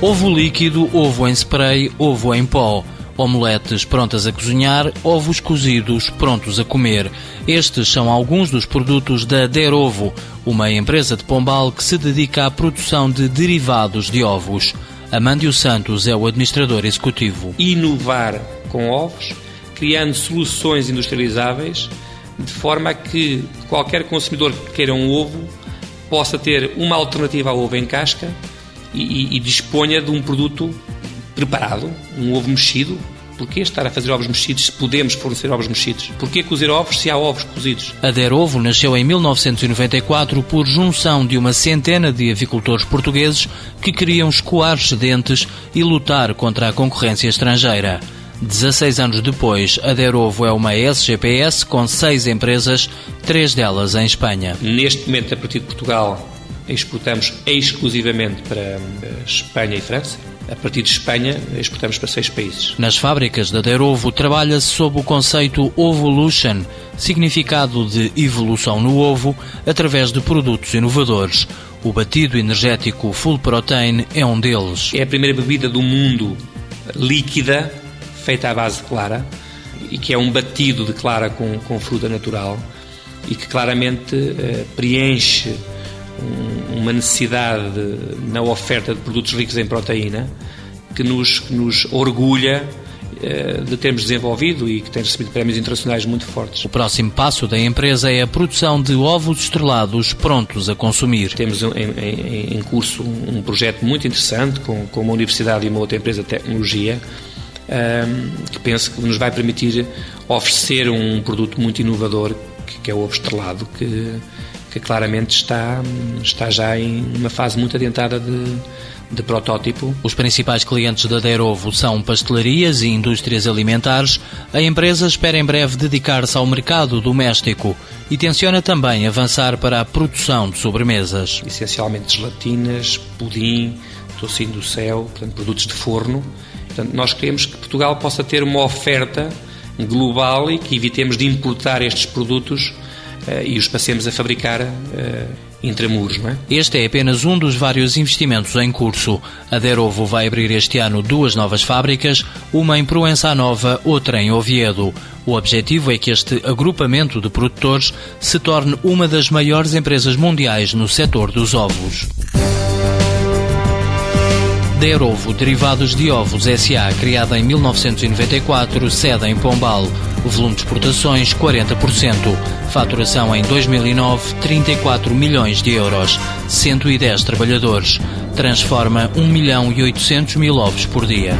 ovo líquido, ovo em spray, ovo em pó. Omeletes prontas a cozinhar, ovos cozidos prontos a comer. Estes são alguns dos produtos da Derovo, uma empresa de Pombal que se dedica à produção de derivados de ovos. Amândio Santos é o administrador executivo. Inovar com ovos, criando soluções industrializáveis, de forma que qualquer consumidor que queira um ovo possa ter uma alternativa ao ovo em casca e, e, disponha de um produto preparado, um ovo mexido. Porquê estar a fazer ovos mexidos se podemos fornecer ovos mexidos? Porquê cozer ovos se há ovos cozidos? A Derovo nasceu em 1994 por junção de uma centena de avicultores portugueses que queriam escoar excedentes e lutar contra a concorrência estrangeira. 16 anos depois, a Derovo é uma SGPS com seis empresas, três delas em Espanha. Neste momento, a partir de Portugal, exportamos exclusivamente para Espanha e França. A partir de Espanha, exportamos para seis países. Nas fábricas da Derovo trabalha-se sob o conceito Ovolution, significado de evolução no ovo, através de produtos inovadores. O batido energético Full Protein é um deles. É a primeira bebida do mundo líquida, feita à base de clara, e que é um batido de clara com, com fruta natural, e que claramente eh, preenche uma necessidade na oferta de produtos ricos em proteína que nos, que nos orgulha eh, de termos desenvolvido e que tem recebido prémios internacionais muito fortes. O próximo passo da empresa é a produção de ovos estrelados prontos a consumir. Temos em, em, em curso um projeto muito interessante com, com uma universidade e uma outra empresa de tecnologia ehm, que penso que nos vai permitir oferecer um produto muito inovador que, que é o ovo estrelado que que claramente está, está já em uma fase muito adiantada de, de protótipo. Os principais clientes da Derovo são pastelarias e indústrias alimentares. A empresa espera em breve dedicar-se ao mercado doméstico e tenciona também avançar para a produção de sobremesas. Essencialmente gelatinas, pudim, tocinho do céu, portanto, produtos de forno. Portanto, nós queremos que Portugal possa ter uma oferta global e que evitemos de importar estes produtos e os passemos a fabricar eh, intramuros. Não é? Este é apenas um dos vários investimentos em curso. A Derovo vai abrir este ano duas novas fábricas, uma em Proença Nova, outra em Oviedo. O objetivo é que este agrupamento de produtores se torne uma das maiores empresas mundiais no setor dos ovos. Derovo Derivados de Ovos SA, criada em 1994, sede em Pombal. Volume de exportações 40%. Faturação em 2009 34 milhões de euros. 110 trabalhadores. Transforma 1 milhão e 800 mil ovos por dia.